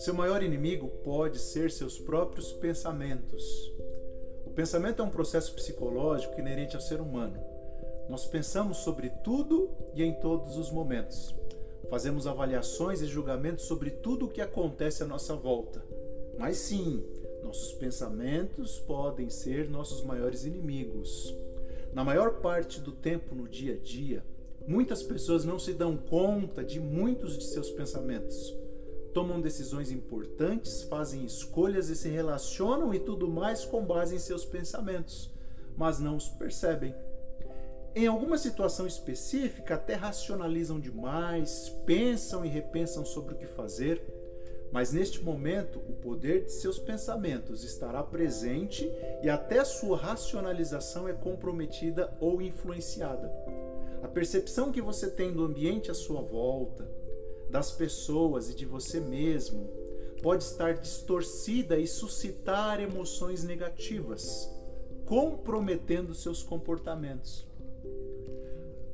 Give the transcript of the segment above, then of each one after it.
Seu maior inimigo pode ser seus próprios pensamentos. O pensamento é um processo psicológico inerente ao ser humano. Nós pensamos sobre tudo e em todos os momentos. Fazemos avaliações e julgamentos sobre tudo o que acontece à nossa volta. Mas sim, nossos pensamentos podem ser nossos maiores inimigos. Na maior parte do tempo no dia a dia, muitas pessoas não se dão conta de muitos de seus pensamentos tomam decisões importantes, fazem escolhas e se relacionam e tudo mais com base em seus pensamentos, mas não os percebem. Em alguma situação específica, até racionalizam demais, pensam e repensam sobre o que fazer, mas neste momento o poder de seus pensamentos estará presente e até sua racionalização é comprometida ou influenciada. A percepção que você tem do ambiente à sua volta, das pessoas e de você mesmo pode estar distorcida e suscitar emoções negativas, comprometendo seus comportamentos.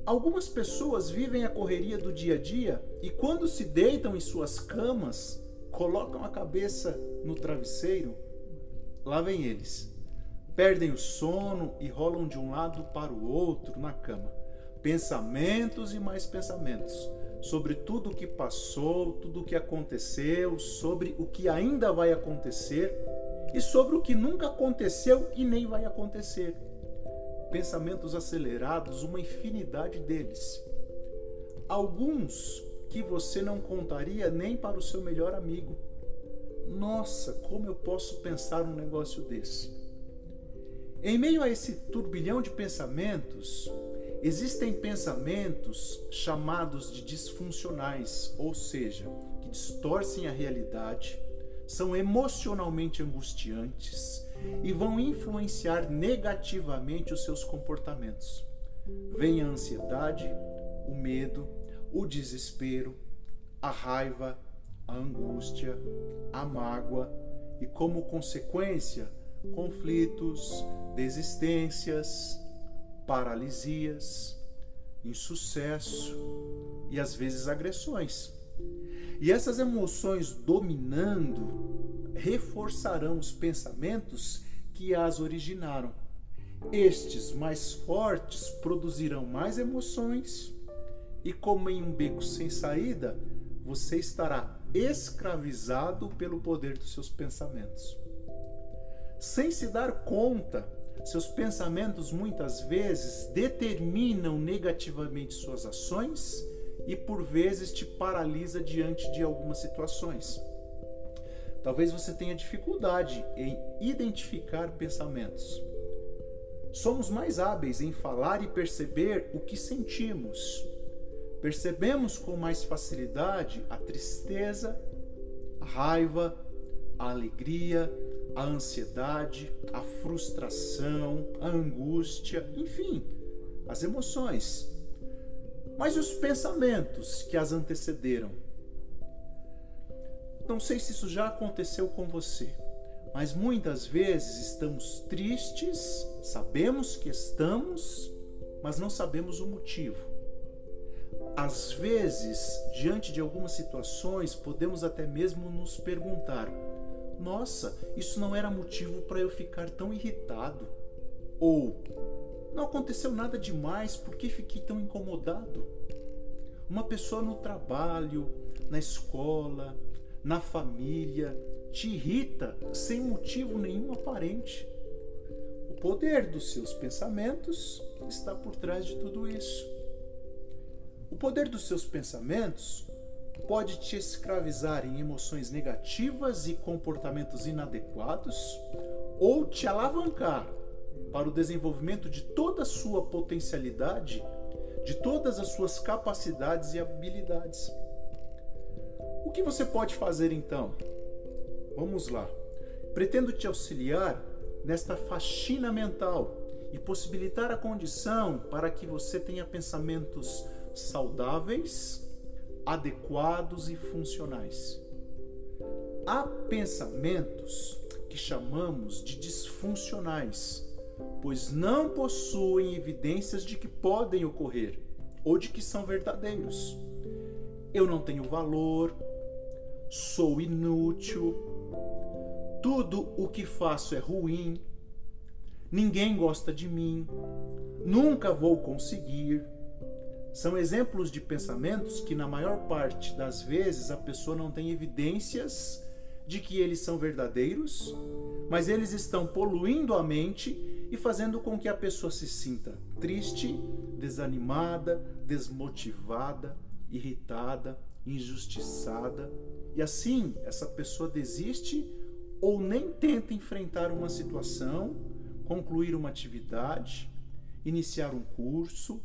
Algumas pessoas vivem a correria do dia a dia e, quando se deitam em suas camas, colocam a cabeça no travesseiro, lá vem eles. Perdem o sono e rolam de um lado para o outro na cama. Pensamentos e mais pensamentos sobre tudo o que passou, tudo o que aconteceu, sobre o que ainda vai acontecer e sobre o que nunca aconteceu e nem vai acontecer. Pensamentos acelerados, uma infinidade deles. Alguns que você não contaria nem para o seu melhor amigo. Nossa, como eu posso pensar um negócio desse? Em meio a esse turbilhão de pensamentos, Existem pensamentos chamados de disfuncionais, ou seja, que distorcem a realidade, são emocionalmente angustiantes e vão influenciar negativamente os seus comportamentos. Vem a ansiedade, o medo, o desespero, a raiva, a angústia, a mágoa e, como consequência, conflitos, desistências, paralisias, insucesso e às vezes agressões. E essas emoções dominando reforçarão os pensamentos que as originaram. Estes mais fortes produzirão mais emoções, e como em um beco sem saída, você estará escravizado pelo poder dos seus pensamentos. Sem se dar conta, seus pensamentos muitas vezes determinam negativamente suas ações e por vezes te paralisa diante de algumas situações. Talvez você tenha dificuldade em identificar pensamentos. Somos mais hábeis em falar e perceber o que sentimos. Percebemos com mais facilidade a tristeza, a raiva, a alegria, a ansiedade, a frustração, a angústia, enfim, as emoções. Mas os pensamentos que as antecederam? Não sei se isso já aconteceu com você, mas muitas vezes estamos tristes, sabemos que estamos, mas não sabemos o motivo. Às vezes, diante de algumas situações, podemos até mesmo nos perguntar: nossa, isso não era motivo para eu ficar tão irritado. Ou, não aconteceu nada demais, por que fiquei tão incomodado? Uma pessoa no trabalho, na escola, na família, te irrita sem motivo nenhum aparente. O poder dos seus pensamentos está por trás de tudo isso. O poder dos seus pensamentos pode te escravizar em emoções negativas e comportamentos inadequados, ou te alavancar para o desenvolvimento de toda a sua potencialidade, de todas as suas capacidades e habilidades. O que você pode fazer então? Vamos lá. Pretendo te auxiliar nesta faxina mental e possibilitar a condição para que você tenha pensamentos saudáveis adequados e funcionais. Há pensamentos que chamamos de disfuncionais, pois não possuem evidências de que podem ocorrer ou de que são verdadeiros. Eu não tenho valor, sou inútil, tudo o que faço é ruim, ninguém gosta de mim, nunca vou conseguir. São exemplos de pensamentos que, na maior parte das vezes, a pessoa não tem evidências de que eles são verdadeiros, mas eles estão poluindo a mente e fazendo com que a pessoa se sinta triste, desanimada, desmotivada, irritada, injustiçada. E assim, essa pessoa desiste ou nem tenta enfrentar uma situação, concluir uma atividade, iniciar um curso,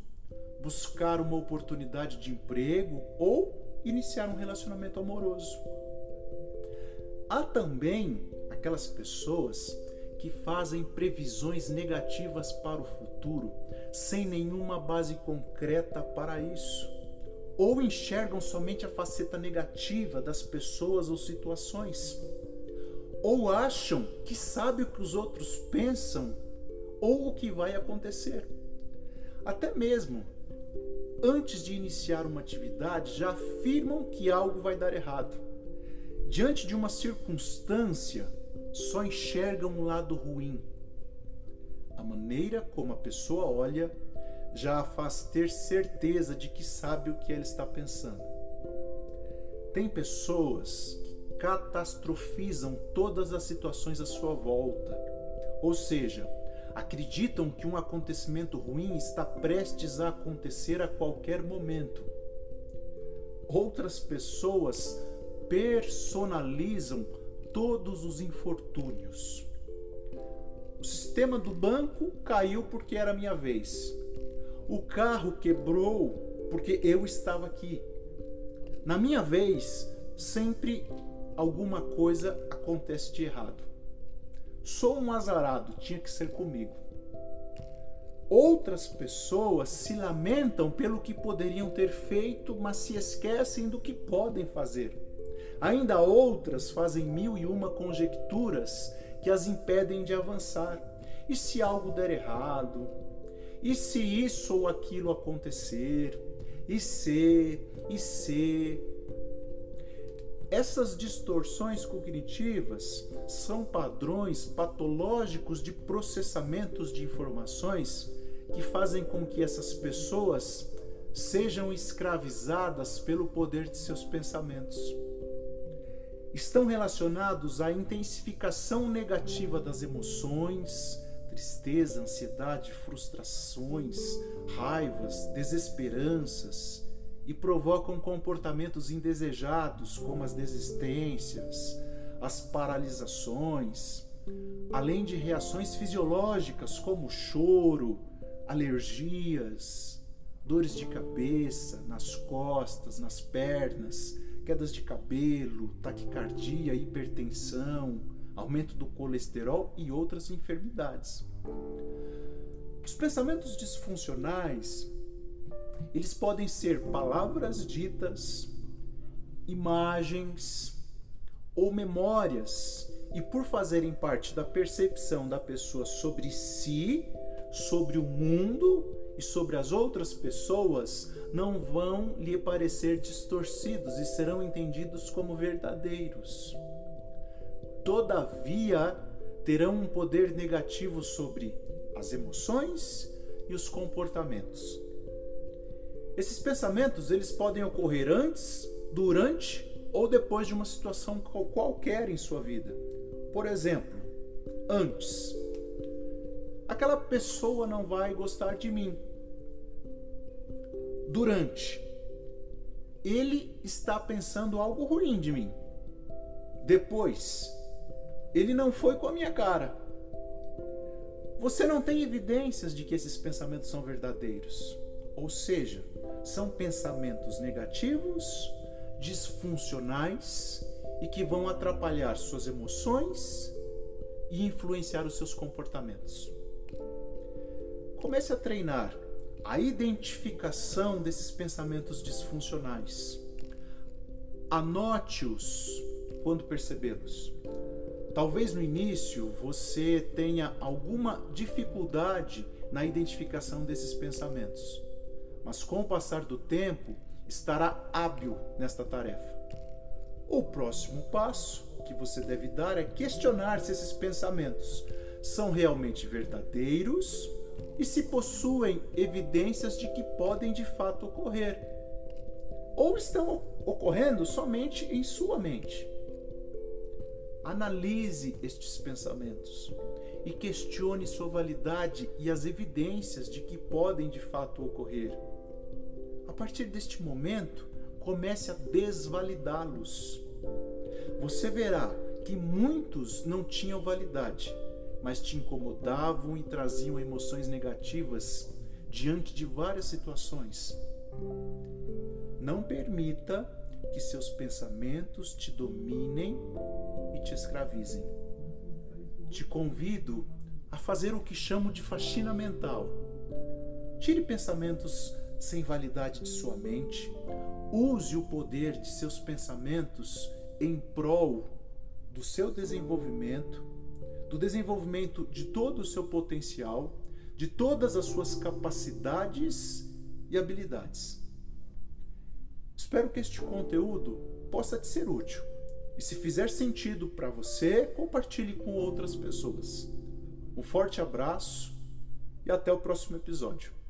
buscar uma oportunidade de emprego ou iniciar um relacionamento amoroso. Há também aquelas pessoas que fazem previsões negativas para o futuro sem nenhuma base concreta para isso, ou enxergam somente a faceta negativa das pessoas ou situações, ou acham que sabe o que os outros pensam ou o que vai acontecer. Até mesmo antes de iniciar uma atividade, já afirmam que algo vai dar errado. Diante de uma circunstância, só enxergam o lado ruim. A maneira como a pessoa olha já a faz ter certeza de que sabe o que ela está pensando. Tem pessoas que catastrofizam todas as situações à sua volta, ou seja, acreditam que um acontecimento ruim está prestes a acontecer a qualquer momento. Outras pessoas personalizam todos os infortúnios. O sistema do banco caiu porque era minha vez. O carro quebrou porque eu estava aqui. Na minha vez, sempre alguma coisa acontece de errado. Sou um azarado, tinha que ser comigo. Outras pessoas se lamentam pelo que poderiam ter feito, mas se esquecem do que podem fazer. Ainda outras fazem mil e uma conjecturas que as impedem de avançar. E se algo der errado? E se isso ou aquilo acontecer? E se, e se. Essas distorções cognitivas são padrões patológicos de processamentos de informações que fazem com que essas pessoas sejam escravizadas pelo poder de seus pensamentos. Estão relacionados à intensificação negativa das emoções, tristeza, ansiedade, frustrações, raivas, desesperanças e provocam comportamentos indesejados como as desistências, as paralisações, além de reações fisiológicas como choro, alergias, dores de cabeça, nas costas, nas pernas, quedas de cabelo, taquicardia, hipertensão, aumento do colesterol e outras enfermidades. Os pensamentos disfuncionais, eles podem ser palavras ditas, imagens ou memórias, e por fazerem parte da percepção da pessoa sobre si, sobre o mundo e sobre as outras pessoas, não vão lhe parecer distorcidos e serão entendidos como verdadeiros. Todavia, terão um poder negativo sobre as emoções e os comportamentos. Esses pensamentos eles podem ocorrer antes, durante ou depois de uma situação qualquer em sua vida. Por exemplo, antes, aquela pessoa não vai gostar de mim durante. Ele está pensando algo ruim de mim. Depois, ele não foi com a minha cara. Você não tem evidências de que esses pensamentos são verdadeiros. Ou seja, são pensamentos negativos, disfuncionais e que vão atrapalhar suas emoções e influenciar os seus comportamentos. Comece a treinar a identificação desses pensamentos disfuncionais. Anote-os quando percebê-los. Talvez no início você tenha alguma dificuldade na identificação desses pensamentos, mas com o passar do tempo estará hábil nesta tarefa. O próximo passo que você deve dar é questionar se esses pensamentos são realmente verdadeiros e se possuem evidências de que podem de fato ocorrer, ou estão ocorrendo somente em sua mente. Analise estes pensamentos e questione sua validade e as evidências de que podem de fato ocorrer. A partir deste momento, comece a desvalidá-los. Você verá que muitos não tinham validade, mas te incomodavam e traziam emoções negativas diante de várias situações. Não permita que seus pensamentos te dominem e te escravizem. Te convido a fazer o que chamo de faxina mental. Tire pensamentos sem validade de sua mente. Use o poder de seus pensamentos em prol do seu desenvolvimento, do desenvolvimento de todo o seu potencial, de todas as suas capacidades e habilidades. Espero que este conteúdo possa te ser útil. E se fizer sentido para você, compartilhe com outras pessoas. Um forte abraço e até o próximo episódio.